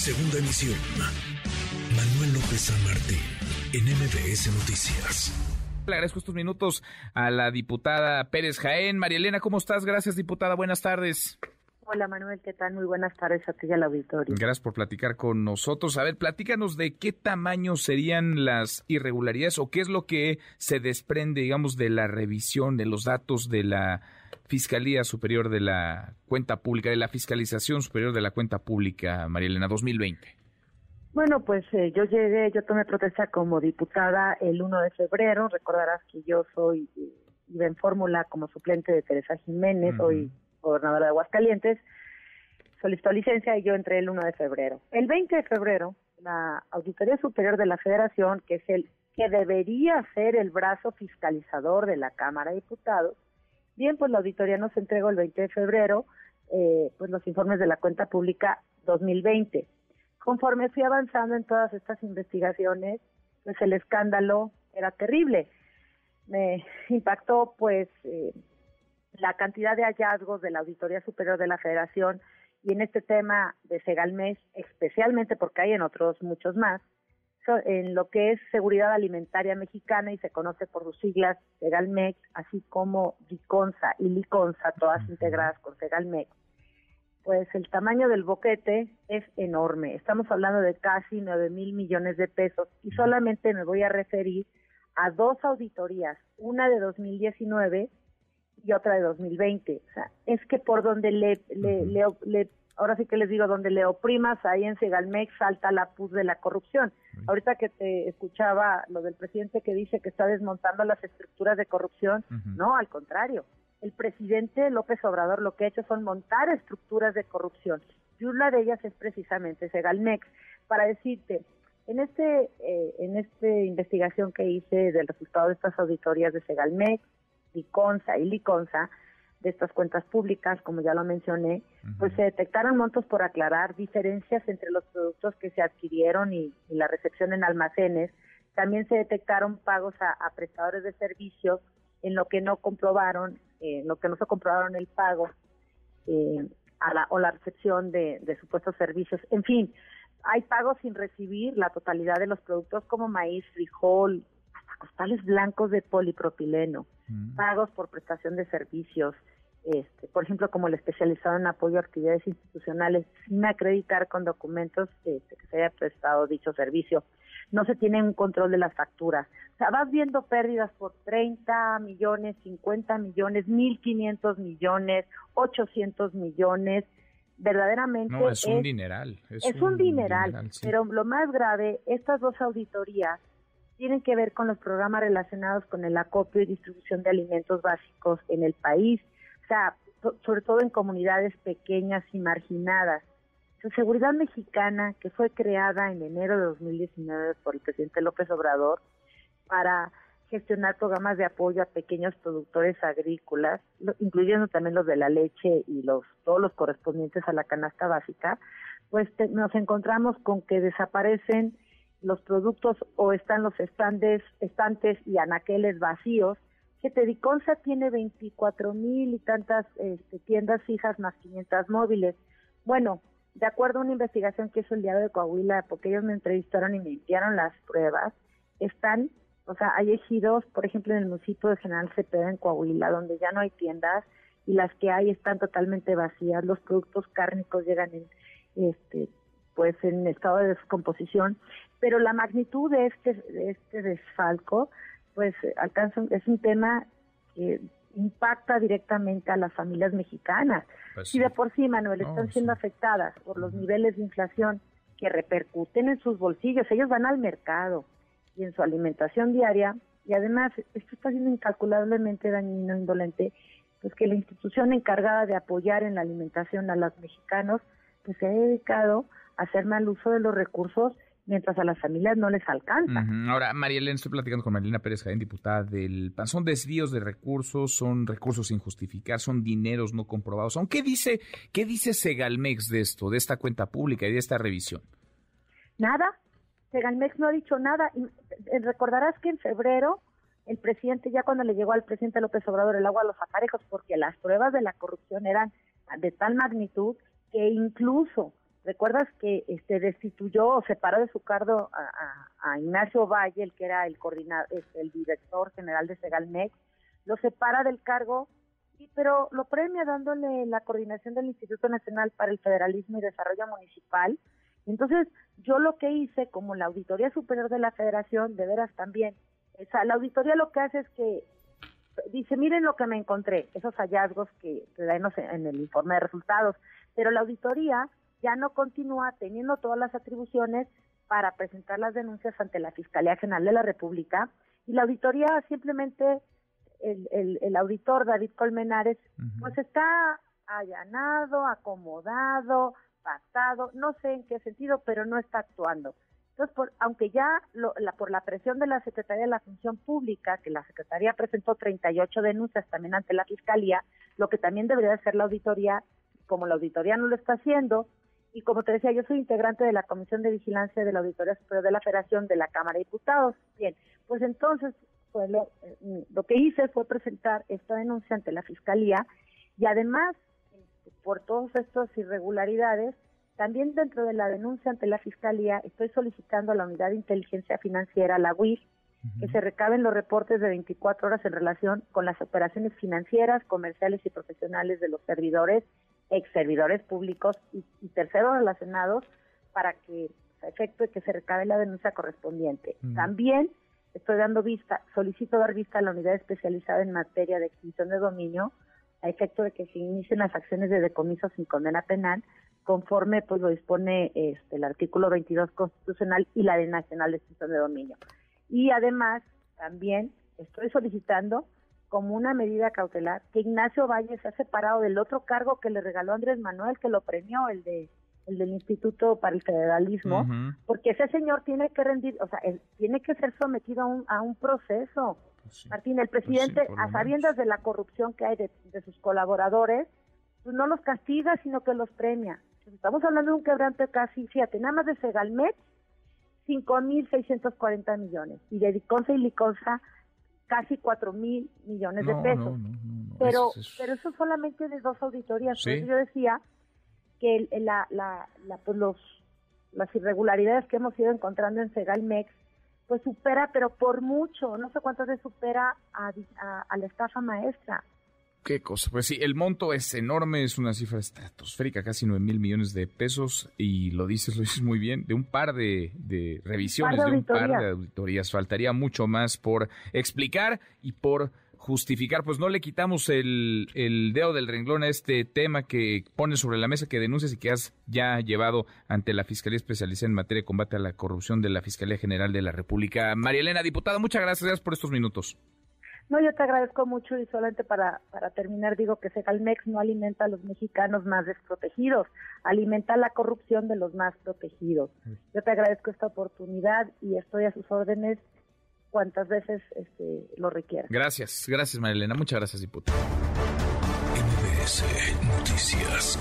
Segunda emisión. Manuel López San Martín, en MBS Noticias. Le agradezco estos minutos a la diputada Pérez Jaén. María Elena, ¿cómo estás? Gracias, diputada. Buenas tardes. Hola Manuel, ¿qué tal? Muy buenas tardes a ti y al auditorio. Gracias por platicar con nosotros. A ver, platícanos de qué tamaño serían las irregularidades o qué es lo que se desprende, digamos, de la revisión de los datos de la Fiscalía Superior de la Cuenta Pública, de la Fiscalización Superior de la Cuenta Pública, María Elena, 2020. Bueno, pues eh, yo llegué, yo tomé protesta como diputada el 1 de febrero. Recordarás que yo soy, eh, iba en fórmula como suplente de Teresa Jiménez, hoy gobernadora de Aguascalientes, solicitó licencia y yo entré el 1 de febrero. El 20 de febrero, la Auditoría Superior de la Federación, que es el que debería ser el brazo fiscalizador de la Cámara de Diputados, bien, pues la auditoría nos entregó el 20 de febrero eh, pues los informes de la cuenta pública 2020. Conforme fui avanzando en todas estas investigaciones, pues el escándalo era terrible. Me impactó pues eh, la cantidad de hallazgos de la Auditoría Superior de la Federación y en este tema de Segalmex, especialmente porque hay en otros muchos más, en lo que es seguridad alimentaria mexicana y se conoce por sus siglas Segalmex, así como Diconsa y Liconsa, todas integradas con Segalmex. Pues el tamaño del boquete es enorme. Estamos hablando de casi 9 mil millones de pesos y solamente me voy a referir a dos auditorías, una de 2019 y otra de 2020. O sea, es que por donde le, le, ahora sí que les digo, donde le oprimas ahí en Segalmex salta la puz de la corrupción. Ahorita que te escuchaba lo del presidente que dice que está desmontando las estructuras de corrupción, no, al contrario. El presidente López Obrador lo que ha hecho son montar estructuras de corrupción. Y una de ellas es precisamente Segalmex. Para decirte, en este eh, en esta investigación que hice del resultado de estas auditorías de Segalmex, Liconza y Liconza, de estas cuentas públicas, como ya lo mencioné, pues se detectaron montos por aclarar, diferencias entre los productos que se adquirieron y, la recepción en almacenes. También se detectaron pagos a, prestadores de servicios en lo que no comprobaron, en lo que no se comprobaron el pago eh, a la, o la recepción de, de supuestos servicios. En fin, hay pagos sin recibir la totalidad de los productos como maíz, frijol, costales blancos de polipropileno pagos por prestación de servicios, este, por ejemplo, como el especializado en apoyo a actividades institucionales, sin acreditar con documentos este, que se haya prestado dicho servicio. No se tiene un control de las facturas. O sea, vas viendo pérdidas por 30 millones, 50 millones, 1.500 millones, 800 millones. Verdaderamente. No, es un dineral. Es, un, dineral. Pero lo más grave, estas dos auditorías tienen que ver con los programas relacionados con el acopio y distribución de alimentos básicos en el país, o sea, sobre todo en comunidades pequeñas y marginadas. La seguridad mexicana, que fue creada en enero de 2019 por el presidente López Obrador para gestionar programas de apoyo a pequeños productores agrícolas, incluyendo también los de la leche y los todos los correspondientes a la canasta básica, pues nos encontramos con que desaparecen los productos o están los estandes, estantes y anaqueles vacíos. Que Tediconsa tiene 24 mil y tantas este, tiendas fijas más 500 móviles. Bueno, de acuerdo a una investigación que hizo el diario de Coahuila, porque ellos me entrevistaron y me enviaron las pruebas, están, o sea, hay ejidos, por ejemplo, en el municipio de General Cepeda, en Coahuila, donde ya no hay tiendas y las que hay están totalmente vacías, los productos cárnicos llegan en este pues en estado de descomposición, pero la magnitud de este, de este desfalco, pues alcanza, es un tema que impacta directamente a las familias mexicanas. Pues y de por sí, Manuel, están siendo afectadas por los niveles de inflación que repercuten en sus bolsillos. Ellos van al mercado y en su alimentación diaria, y además esto está siendo incalculablemente dañino, indolente, pues que la institución encargada de apoyar en la alimentación a los mexicanos, pues se ha dedicado hacer mal uso de los recursos mientras a las familias no les alcanza. Ahora, María Elena, estoy platicando con Marilena Pérez Jaén, diputada del PAN. Son desvíos de recursos, son recursos sin justificar, son dineros no comprobados. ¿Qué dice, qué dice Segalmex de esto, de esta cuenta pública y de esta revisión? Nada. Segalmex no ha dicho nada. Eh, recordarás que en febrero el presidente, ya cuando le llegó al presidente López Obrador el agua a los aparejos, porque las pruebas de la corrupción eran de tal magnitud que incluso ¿Recuerdas que este destituyó o separó de su cargo a, Ignacio Valle, el que era el coordinador, este, el director general de Segalmex? Lo separa del cargo, pero lo premia dándole la coordinación del Instituto Nacional para el Federalismo y Desarrollo Municipal. Entonces, yo lo que hice, como la Auditoría Superior de la Federación, de veras también, o la auditoría lo que hace es que dice, miren lo que me encontré, esos hallazgos que, dan en el informe de resultados, pero la auditoría ya no continúa teniendo todas las atribuciones para presentar las denuncias ante la Fiscalía General de la República y la auditoría simplemente, el, el, auditor David Colmenares, pues está allanado, acomodado, pasado, no sé en qué sentido, pero no está actuando. Entonces, por, aunque ya la, por la presión de la Secretaría de la Función Pública, que la Secretaría presentó 38 denuncias también ante la Fiscalía, lo que también debería hacer la auditoría, como la auditoría no lo está haciendo, y como te decía, yo soy integrante de la Comisión de Vigilancia de la Auditoría Superior de la Federación de la Cámara de Diputados. Bien, pues entonces pues lo, lo que hice fue presentar esta denuncia ante la Fiscalía y además, este, por todas estas irregularidades, también dentro de la denuncia ante la Fiscalía estoy solicitando a la Unidad de Inteligencia Financiera, la UIF, que se recaben los reportes de 24 horas en relación con las operaciones financieras, comerciales y profesionales de los servidores ex servidores públicos y, terceros relacionados para que a efecto de que se recabe la denuncia correspondiente. También estoy dando vista, solicito dar vista a la unidad especializada en materia de extinción de dominio a efecto de que se inicien las acciones de decomiso sin condena penal conforme pues lo dispone este, el artículo 22 constitucional y la ley nacional de extinción de dominio. Y además también estoy solicitando como una medida cautelar que Ignacio Valle se ha separado del otro cargo que le regaló Andrés Manuel, que lo premió, el de el del Instituto para el Federalismo, porque ese señor tiene que rendir, o sea, él tiene que ser sometido a un, a un proceso. Pues Martín, el pues presidente, a sabiendas de la corrupción que hay de, sus colaboradores, pues no los castiga, sino que los premia. Estamos hablando de un quebrante casi, fíjate, nada más de Segalmet, 5.640 millones, y de Diconsa y Liconsa, casi cuatro mil millones de pesos. pero, pero eso solamente de dos auditorías. yo decía que la, la, la, pues los, las irregularidades que hemos ido encontrando en Segalmex, pues supera, pero por mucho, no sé cuántas veces supera a, a la estafa maestra. Qué cosa. Pues sí, el monto es enorme, es una cifra estratosférica, casi 9 mil millones de pesos, y lo dices, lo dices muy bien, de un par de, revisiones, de, un par de auditorías. Faltaría mucho más por explicar y por justificar. Pues no le quitamos el, el dedo del renglón a este tema que pones sobre la mesa, que denuncias y que has ya llevado ante la Fiscalía Especializada en materia de combate a la corrupción de la Fiscalía General de la República. María Elena, diputada, muchas gracias por estos minutos. No, yo te agradezco mucho y solamente para, para terminar digo que Segalmex no alimenta a los mexicanos más desprotegidos, alimenta la corrupción de los más protegidos. Yo te agradezco esta oportunidad y estoy a sus órdenes cuantas veces este, lo requiera. Gracias, gracias Marilena, muchas gracias diputada. Noticias.